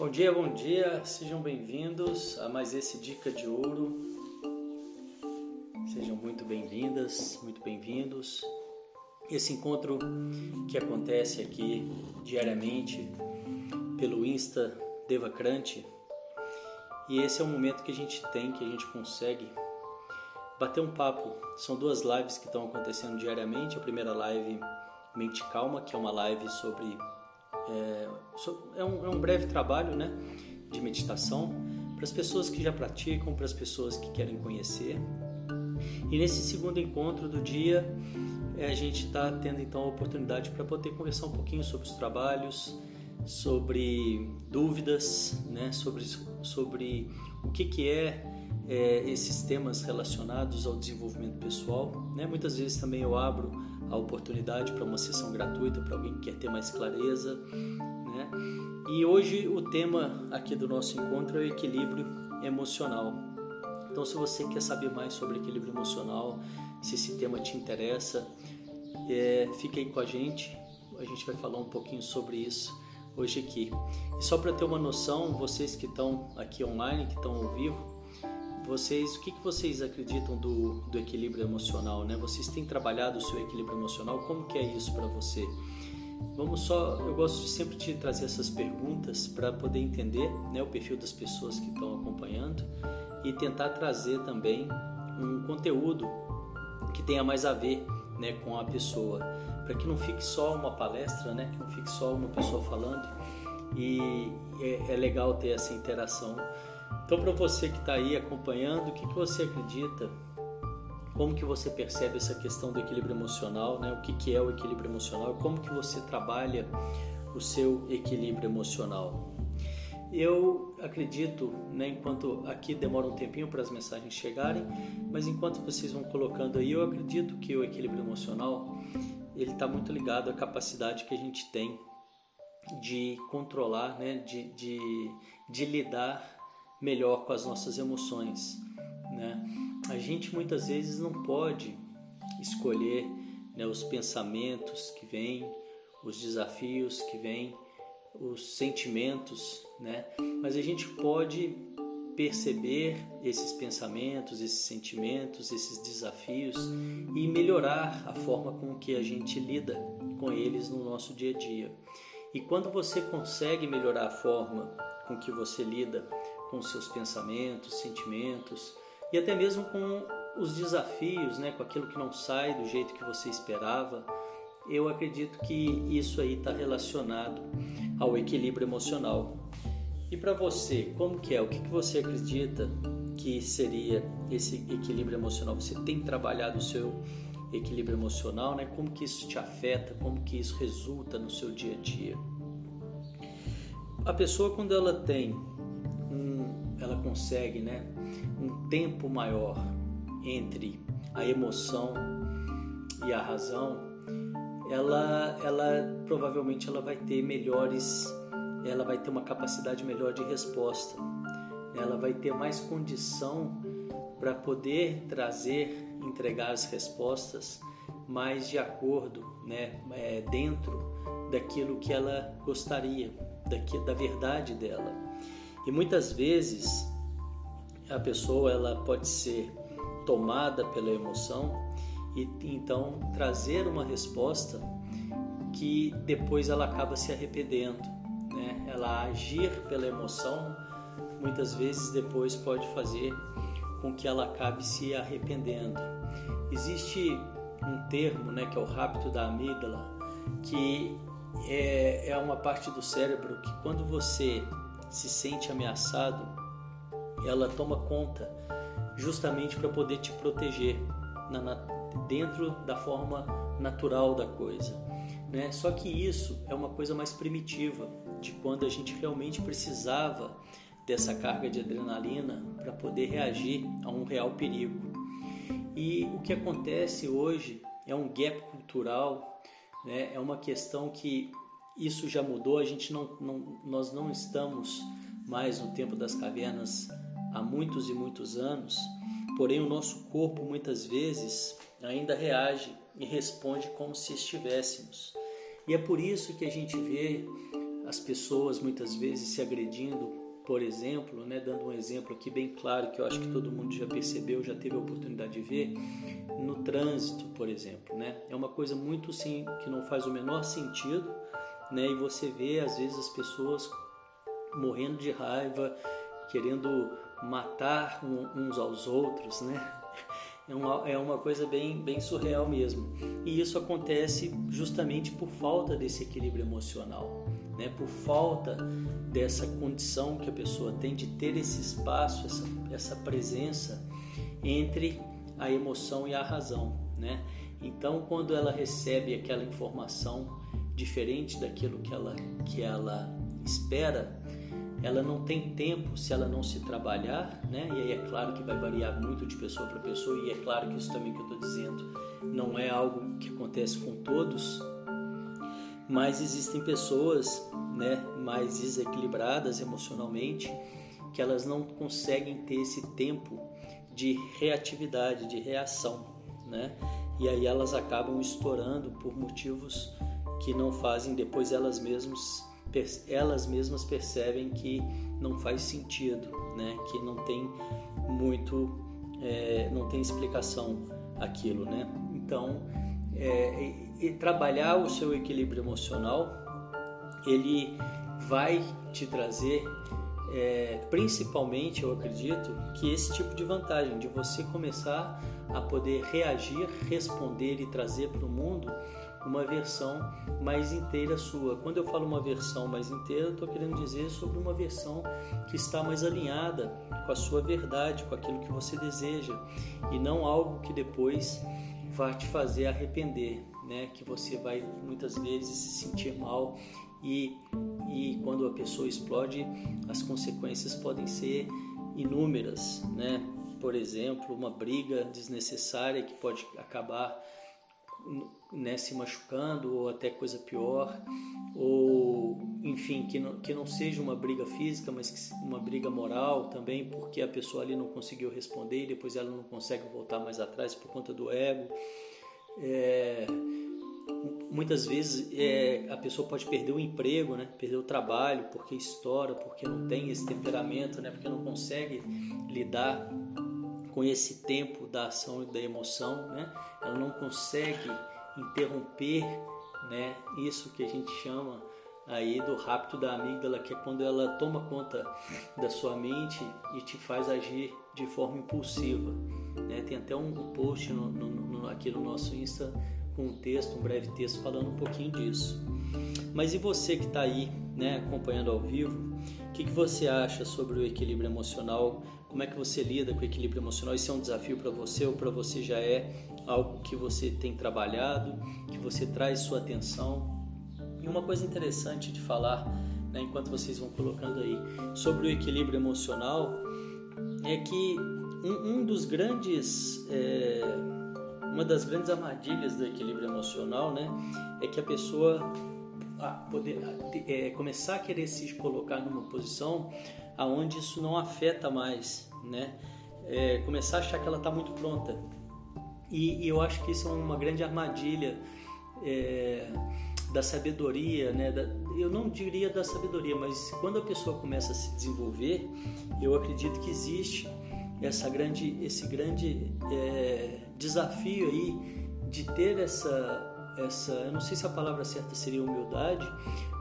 Bom dia, bom dia, sejam bem-vindos a mais esse Dica de Ouro. Sejam muito bem-vindas, muito bem-vindos. Esse encontro que acontece aqui diariamente pelo Insta Devacrante. E esse é o momento que a gente tem, que a gente consegue bater um papo. São duas lives que estão acontecendo diariamente. A primeira live, Mente Calma, que é uma live sobre é, é, um, é um breve trabalho né, de meditação para as pessoas que já praticam, para as pessoas que querem conhecer. E nesse segundo encontro do dia, é, a gente está tendo então a oportunidade para poder conversar um pouquinho sobre os trabalhos, sobre dúvidas, né, sobre, sobre o que, que é, é esses temas relacionados ao desenvolvimento pessoal. Né? Muitas vezes também eu abro a oportunidade para uma sessão gratuita para alguém que quer ter mais clareza. Né? E hoje o tema aqui do nosso encontro é o equilíbrio emocional. Então, se você quer saber mais sobre equilíbrio emocional, se esse tema te interessa, é, fique aí com a gente. A gente vai falar um pouquinho sobre isso hoje aqui. E só para ter uma noção, vocês que estão aqui online, que estão ao vivo, vocês, o que, que vocês acreditam do, do equilíbrio emocional, né? Vocês têm trabalhado o seu equilíbrio emocional? Como que é isso para você? Vamos só, eu gosto de sempre te trazer essas perguntas para poder entender né, o perfil das pessoas que estão acompanhando e tentar trazer também um conteúdo que tenha mais a ver né, com a pessoa, para que não fique só uma palestra, né, que não fique só uma pessoa falando e é, é legal ter essa interação então, para você que está aí acompanhando, o que, que você acredita? Como que você percebe essa questão do equilíbrio emocional? Né? O que, que é o equilíbrio emocional? Como que você trabalha o seu equilíbrio emocional? Eu acredito, né, enquanto aqui demora um tempinho para as mensagens chegarem, mas enquanto vocês vão colocando aí, eu acredito que o equilíbrio emocional ele está muito ligado à capacidade que a gente tem de controlar, né, de, de, de lidar melhor com as nossas emoções. Né? A gente muitas vezes não pode escolher né, os pensamentos que vêm, os desafios que vêm, os sentimentos, né? mas a gente pode perceber esses pensamentos, esses sentimentos, esses desafios e melhorar a forma com que a gente lida com eles no nosso dia a dia. E quando você consegue melhorar a forma com que você lida com seus pensamentos, sentimentos e até mesmo com os desafios, né, com aquilo que não sai do jeito que você esperava, eu acredito que isso aí está relacionado ao equilíbrio emocional. E para você, como que é? O que, que você acredita que seria esse equilíbrio emocional? Você tem trabalhado o seu equilíbrio emocional, né? Como que isso te afeta? Como que isso resulta no seu dia a dia? A pessoa quando ela tem ela consegue né, um tempo maior entre a emoção e a razão, ela, ela provavelmente ela vai ter melhores, ela vai ter uma capacidade melhor de resposta, ela vai ter mais condição para poder trazer, entregar as respostas mais de acordo, né, é, dentro daquilo que ela gostaria, daqui, da verdade dela. E muitas vezes a pessoa ela pode ser tomada pela emoção e então trazer uma resposta que depois ela acaba se arrependendo, né? Ela agir pela emoção muitas vezes depois pode fazer com que ela acabe se arrependendo. Existe um termo, né, que é o rapto da amígdala, que é, é uma parte do cérebro que quando você se sente ameaçado, ela toma conta justamente para poder te proteger na, na, dentro da forma natural da coisa. Né? Só que isso é uma coisa mais primitiva, de quando a gente realmente precisava dessa carga de adrenalina para poder reagir a um real perigo. E o que acontece hoje é um gap cultural, né? é uma questão que isso já mudou, a gente não, não, nós não estamos mais no tempo das cavernas há muitos e muitos anos, porém o nosso corpo muitas vezes ainda reage e responde como se estivéssemos. E é por isso que a gente vê as pessoas muitas vezes se agredindo, por exemplo, né, dando um exemplo aqui bem claro que eu acho que todo mundo já percebeu, já teve a oportunidade de ver, no trânsito, por exemplo, né? É uma coisa muito sim que não faz o menor sentido, né? E você vê às vezes as pessoas morrendo de raiva, querendo matar uns aos outros, né? É uma, é uma coisa bem, bem surreal mesmo. E isso acontece justamente por falta desse equilíbrio emocional, né? por falta dessa condição que a pessoa tem de ter esse espaço, essa, essa presença entre a emoção e a razão. Né? Então, quando ela recebe aquela informação diferente daquilo que ela, que ela espera, ela não tem tempo se ela não se trabalhar, né? E aí é claro que vai variar muito de pessoa para pessoa e é claro que isso também que eu estou dizendo não é algo que acontece com todos, mas existem pessoas, né, mais desequilibradas emocionalmente que elas não conseguem ter esse tempo de reatividade, de reação, né? E aí elas acabam estourando por motivos que não fazem depois elas mesmas elas mesmas percebem que não faz sentido, né? que não tem muito, é, não tem explicação aquilo. Né? Então, é, e trabalhar o seu equilíbrio emocional, ele vai te trazer, é, principalmente, eu acredito, que esse tipo de vantagem, de você começar a poder reagir, responder e trazer para o mundo uma versão mais inteira sua. Quando eu falo uma versão mais inteira, estou querendo dizer sobre uma versão que está mais alinhada com a sua verdade, com aquilo que você deseja, e não algo que depois vai te fazer arrepender, né? Que você vai muitas vezes se sentir mal e, e quando a pessoa explode, as consequências podem ser inúmeras, né? Por exemplo, uma briga desnecessária que pode acabar né, se machucando ou até coisa pior, ou enfim, que não, que não seja uma briga física, mas uma briga moral também, porque a pessoa ali não conseguiu responder e depois ela não consegue voltar mais atrás por conta do ego. É, muitas vezes é, a pessoa pode perder o emprego, né? perder o trabalho porque estoura, porque não tem esse temperamento, né? porque não consegue lidar com esse tempo da ação e da emoção, né? ela não consegue interromper né, isso que a gente chama aí do rapto da amígdala, que é quando ela toma conta da sua mente e te faz agir de forma impulsiva. Né? Tem até um post no, no, no, aqui no nosso Insta com um texto, um breve texto falando um pouquinho disso. Mas e você que está aí né, acompanhando ao vivo, o que, que você acha sobre o equilíbrio emocional? Como é que você lida com o equilíbrio emocional? Isso é um desafio para você ou para você já é algo que você tem trabalhado, que você traz sua atenção? E uma coisa interessante de falar, né, enquanto vocês vão colocando aí, sobre o equilíbrio emocional, é que um, um dos grandes, é, uma das grandes armadilhas do equilíbrio emocional, né, é que a pessoa a poder é, começar a querer se colocar numa posição aonde isso não afeta mais, né? É, começar a achar que ela está muito pronta. E, e, eu acho que isso é uma grande armadilha é, da sabedoria, né? Da, eu não diria da sabedoria, mas quando a pessoa começa a se desenvolver, eu acredito que existe essa grande, esse grande é, desafio aí de ter essa essa, eu não sei se a palavra certa seria humildade,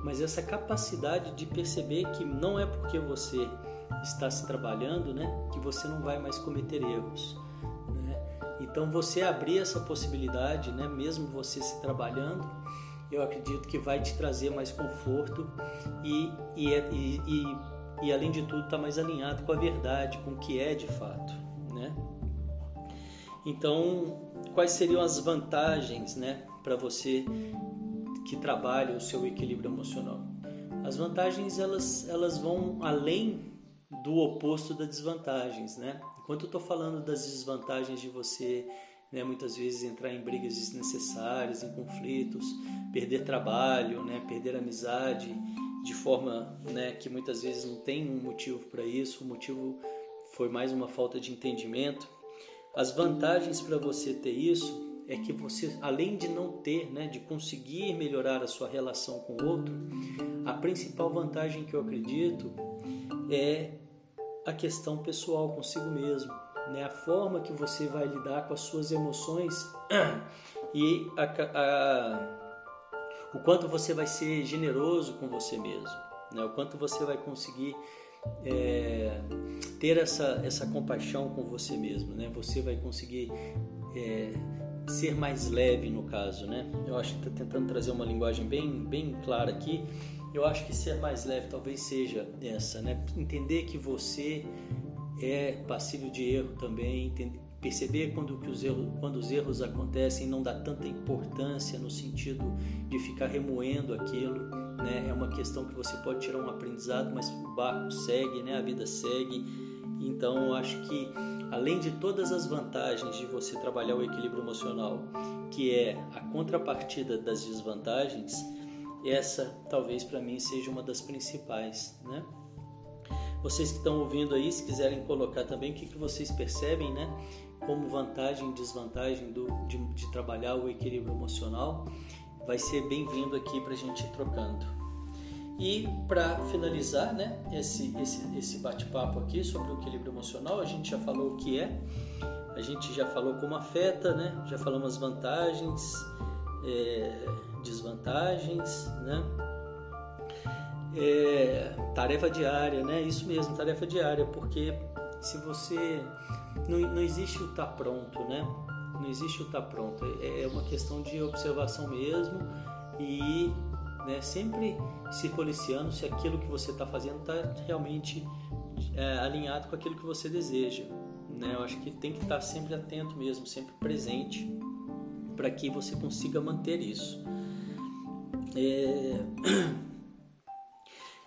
mas essa capacidade de perceber que não é porque você está se trabalhando, né, que você não vai mais cometer erros. Né? Então você abrir essa possibilidade, né, mesmo você se trabalhando, eu acredito que vai te trazer mais conforto e, e, é, e, e, e além de tudo está mais alinhado com a verdade, com o que é de fato, né? Então, quais seriam as vantagens, né, para você que trabalha o seu equilíbrio emocional. As vantagens elas, elas vão além do oposto das desvantagens, né? Enquanto eu estou falando das desvantagens de você, né, muitas vezes entrar em brigas desnecessárias, em conflitos, perder trabalho, né, perder amizade de forma, né, que muitas vezes não tem um motivo para isso, o motivo foi mais uma falta de entendimento. As vantagens para você ter isso é que você, além de não ter, né, de conseguir melhorar a sua relação com o outro, a principal vantagem que eu acredito é a questão pessoal consigo mesmo, né? A forma que você vai lidar com as suas emoções e a, a, o quanto você vai ser generoso com você mesmo, né? O quanto você vai conseguir é, ter essa, essa compaixão com você mesmo, né? Você vai conseguir é, ser mais leve no caso, né? Eu acho que estou tentando trazer uma linguagem bem, bem clara aqui. Eu acho que ser mais leve talvez seja essa, né? Entender que você é passível de erro também, perceber quando, que os erros, quando os erros acontecem, não dá tanta importância no sentido de ficar remoendo aquilo, né? É uma questão que você pode tirar um aprendizado, mas o barco segue, né? A vida segue. Então, eu acho que além de todas as vantagens de você trabalhar o equilíbrio emocional, que é a contrapartida das desvantagens, essa talvez para mim seja uma das principais, né? Vocês que estão ouvindo aí, se quiserem colocar também o que, que vocês percebem, né? Como vantagem e desvantagem do, de, de trabalhar o equilíbrio emocional, vai ser bem-vindo aqui para a gente ir trocando. E para finalizar, né, esse, esse, esse bate-papo aqui sobre o equilíbrio emocional, a gente já falou o que é, a gente já falou como afeta, né? Já falamos as vantagens, é, desvantagens, né? é, tarefa diária, né? Isso mesmo, tarefa diária, porque se você não, não existe o tá pronto, né? Não existe o tá pronto. É, é uma questão de observação mesmo e né, sempre se policiando se aquilo que você está fazendo está realmente é, alinhado com aquilo que você deseja. Né? Eu acho que tem que estar tá sempre atento mesmo, sempre presente para que você consiga manter isso. É...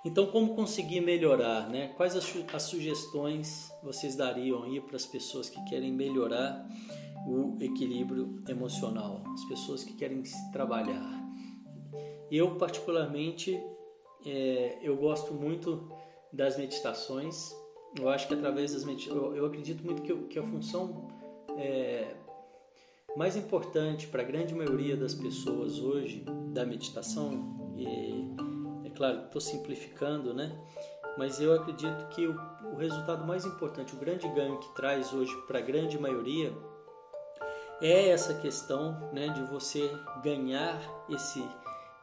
Então, como conseguir melhorar? Né? Quais as, as sugestões vocês dariam aí para as pessoas que querem melhorar o equilíbrio emocional, as pessoas que querem trabalhar? Eu, particularmente, é, eu gosto muito das meditações. Eu acho que através das meditações, eu, acredito muito que, que a função é, mais importante para a grande maioria das pessoas hoje da meditação e claro, estou simplificando, né? Mas eu acredito que o, o resultado mais importante, o grande ganho que traz hoje para a grande maioria é essa questão né, de você ganhar esse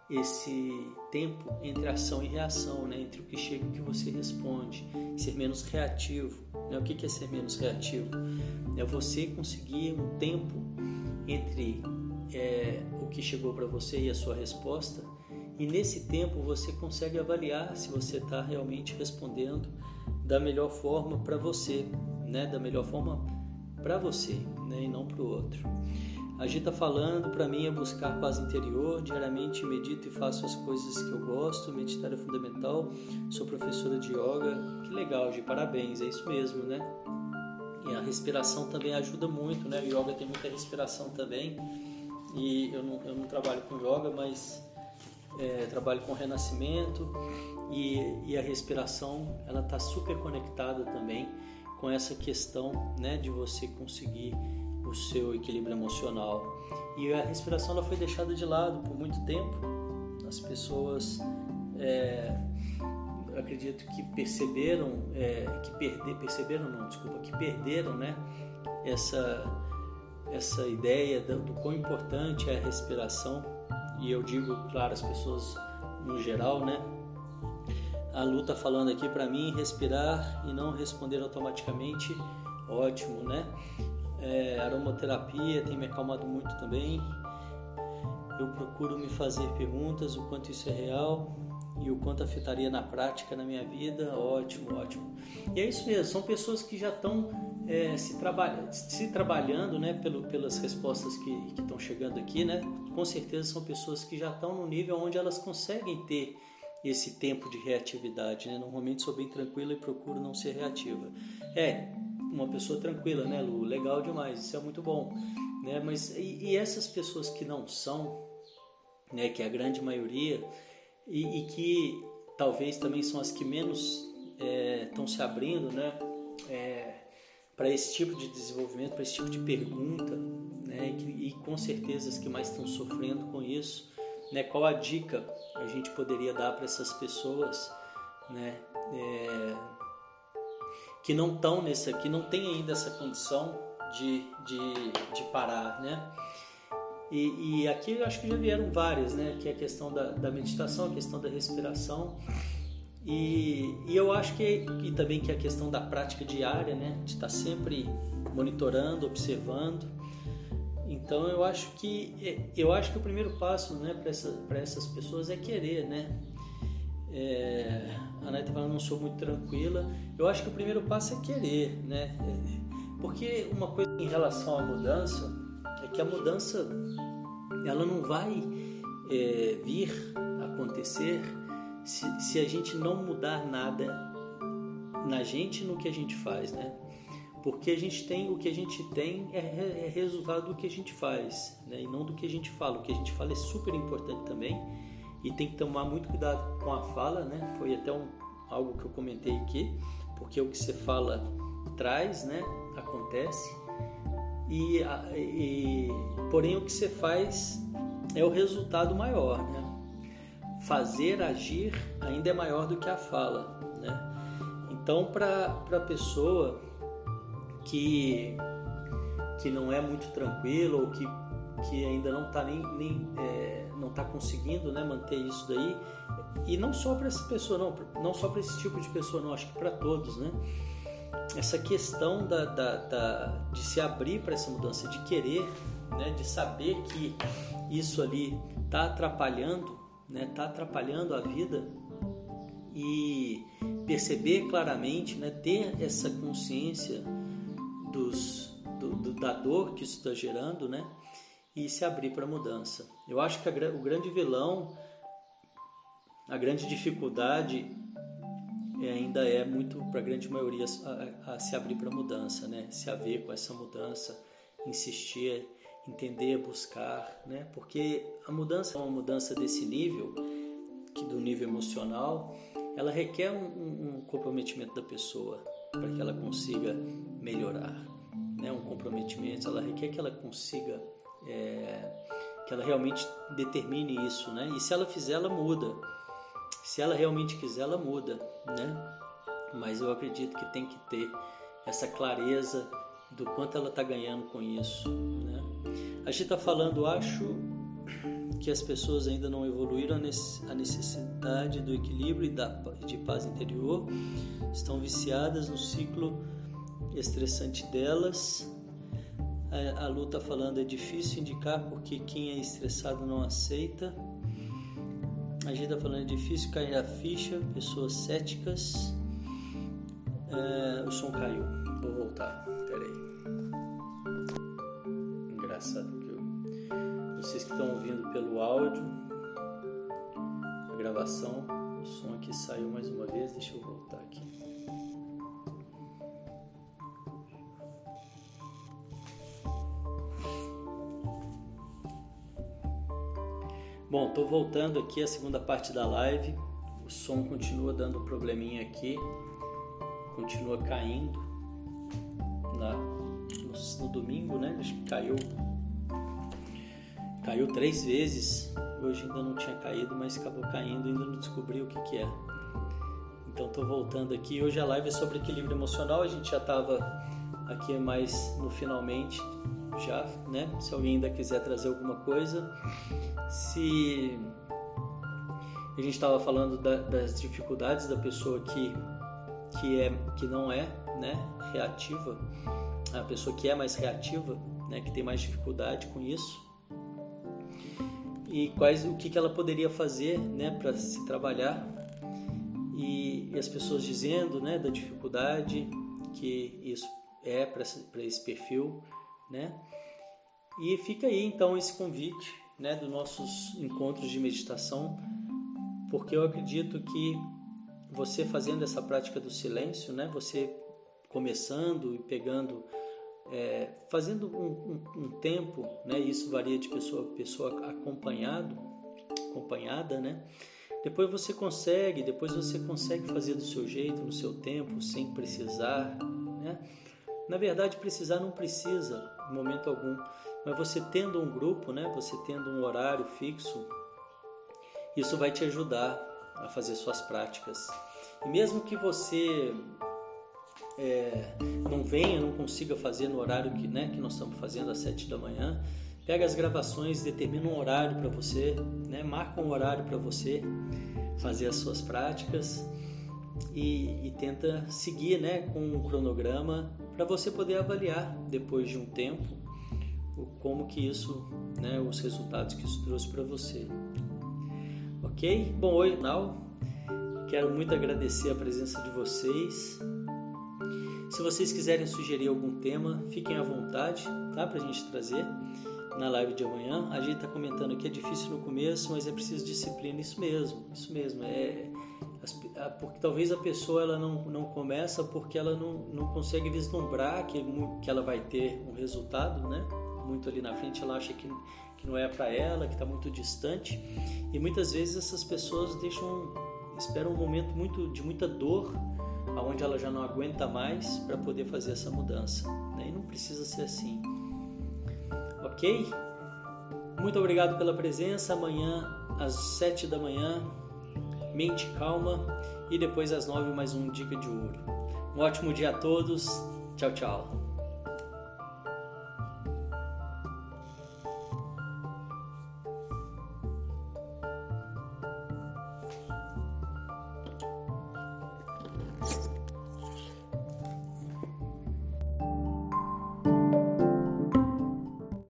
esse tempo entre ação e reação, né? entre o que chega e o que você responde, ser menos reativo. Né? O que é ser menos reativo? É você conseguir um tempo entre é, o que chegou para você e a sua resposta e nesse tempo você consegue avaliar se você está realmente respondendo da melhor forma para você, né? Da melhor forma para você, né? E não para o outro. A gente está falando, para mim, é buscar paz interior. Diariamente medito e faço as coisas que eu gosto. Meditar é fundamental. Sou professora de yoga. Que legal, Gi, parabéns. É isso mesmo, né? E a respiração também ajuda muito, né? O yoga tem muita respiração também. E eu não, eu não trabalho com yoga, mas é, trabalho com renascimento e, e a respiração ela está super conectada também com essa questão né, de você conseguir o seu equilíbrio emocional. E a respiração ela foi deixada de lado por muito tempo. As pessoas, é, acredito que perceberam, é, que perder, perceberam não, desculpa, que perderam, né, essa essa ideia do, quão importante é a respiração e eu digo, claro, as pessoas no geral, né? A Lu tá falando aqui para mim respirar e não responder automaticamente, ótimo, né? É, aromaterapia tem me acalmado muito também. Eu procuro me fazer perguntas o quanto isso é real e o quanto afetaria na prática na minha vida, ótimo, ótimo. E é isso mesmo, são pessoas que já estão é, se, trabalha, se trabalhando né, pelo, pelas respostas que estão chegando aqui, né, com certeza são pessoas que já estão no nível onde elas conseguem ter esse tempo de reatividade. Né? Normalmente sou bem tranquila e procuro não ser reativa. É, uma pessoa tranquila, né, Lu? Legal demais, isso é muito bom. Né? Mas e, e essas pessoas que não são, né, que é a grande maioria, e, e que talvez também são as que menos estão é, se abrindo, né? É, para esse tipo de desenvolvimento, para esse tipo de pergunta, né, e, e com certeza as que mais estão sofrendo com isso, né, qual a dica a gente poderia dar para essas pessoas, né, é, que não estão nessa, que não tem ainda essa condição de, de, de parar, né? E, e, aqui eu acho que já vieram várias, né? Que é a questão da, da meditação, a questão da respiração. E, e eu acho que e também que é a questão da prática diária, né? De estar tá sempre monitorando, observando. Então eu acho que eu acho que o primeiro passo, né, para essa, essas pessoas é querer, né? É, a falando não sou muito tranquila. Eu acho que o primeiro passo é querer, né? Porque uma coisa em relação à mudança é que a mudança ela não vai é, vir acontecer se, se a gente não mudar nada na gente no que a gente faz, né? Porque a gente tem o que a gente tem é, é resultado do que a gente faz, né? E não do que a gente fala. O que a gente fala é super importante também e tem que tomar muito cuidado com a fala, né? Foi até um, algo que eu comentei aqui, porque o que você fala traz, né? Acontece e, e porém o que você faz é o resultado maior, né? Fazer, agir ainda é maior do que a fala, né? Então, para a pessoa que, que não é muito tranquila ou que, que ainda não está nem, nem é, não tá conseguindo né, manter isso daí, e não só para essa pessoa, não, não só para esse tipo de pessoa, não, acho que para todos, né? essa questão da, da, da de se abrir para essa mudança, de querer, né, de saber que isso ali está atrapalhando, está né, tá atrapalhando a vida e perceber claramente, né, ter essa consciência dos, do, do, da dor que isso está gerando, né, e se abrir para a mudança. Eu acho que a, o grande vilão, a grande dificuldade é, ainda é muito para a grande maioria a, a se abrir para a mudança, né? Se haver com essa mudança, insistir, entender, buscar, né? Porque a mudança é uma mudança desse nível, que do nível emocional, ela requer um, um comprometimento da pessoa para que ela consiga melhorar, né? Um comprometimento, ela requer que ela consiga é, que ela realmente determine isso, né? E se ela fizer, ela muda. Se ela realmente quiser, ela muda, né? Mas eu acredito que tem que ter essa clareza do quanto ela está ganhando com isso, né? A gente está falando, acho que as pessoas ainda não evoluíram a necessidade do equilíbrio e da, de paz interior, estão viciadas no ciclo estressante delas. A, a Lu está falando, é difícil indicar porque quem é estressado não aceita. A gente está falando, é difícil cair a ficha, pessoas céticas. É, o som caiu. Vou voltar. Peraí. Engraçado que eu... vocês que estão ouvindo pelo áudio, a gravação, o som aqui saiu mais uma vez. Deixa eu voltar aqui. Bom, tô voltando aqui a segunda parte da live. O som continua dando probleminha aqui, continua caindo na, no, no domingo, né? Acho que caiu, caiu três vezes. Hoje ainda não tinha caído, mas acabou caindo, ainda não descobri o que, que é. Então tô voltando aqui. Hoje a live é sobre equilíbrio emocional. A gente já estava aqui mais no finalmente já, né? Se alguém ainda quiser trazer alguma coisa. Se a gente estava falando da, das dificuldades da pessoa que que é que não é, né, reativa, a pessoa que é mais reativa, né, que tem mais dificuldade com isso. E quais o que, que ela poderia fazer, né, para se trabalhar e, e, as pessoas dizendo, né, da dificuldade que isso é para esse perfil, né? E fica aí então esse convite, né, dos nossos encontros de meditação, porque eu acredito que você fazendo essa prática do silêncio, né, você começando e pegando, é, fazendo um, um, um, tempo, né, isso varia de pessoa a pessoa acompanhado, acompanhada, né, depois você consegue, depois você consegue fazer do seu jeito, no seu tempo, sem precisar, né? Na verdade, precisar não precisa, em momento algum. Mas você tendo um grupo, né? Você tendo um horário fixo, isso vai te ajudar a fazer suas práticas. E mesmo que você é, não venha, não consiga fazer no horário que, né, que nós estamos fazendo às sete da manhã, pega as gravações, determina um horário para você, né, marca um horário para você fazer as suas práticas e, e tenta seguir né, com um cronograma para você poder avaliar depois de um tempo como que isso, né, os resultados que isso trouxe para você. Ok? Bom, oi, Nau. Quero muito agradecer a presença de vocês. Se vocês quiserem sugerir algum tema, fiquem à vontade, tá? Para a gente trazer na live de amanhã. A gente está comentando que é difícil no começo, mas é preciso disciplina. Isso mesmo, isso mesmo. É, porque talvez a pessoa ela não, não começa porque ela não, não consegue vislumbrar que, que ela vai ter um resultado, né? Muito ali na frente, ela acha que, que não é para ela, que está muito distante. E muitas vezes essas pessoas deixam, esperam um momento muito de muita dor, aonde ela já não aguenta mais para poder fazer essa mudança. Né? E não precisa ser assim. Ok? Muito obrigado pela presença. Amanhã às sete da manhã Mente Calma e depois às nove mais um Dica de Ouro. Um ótimo dia a todos. Tchau, tchau.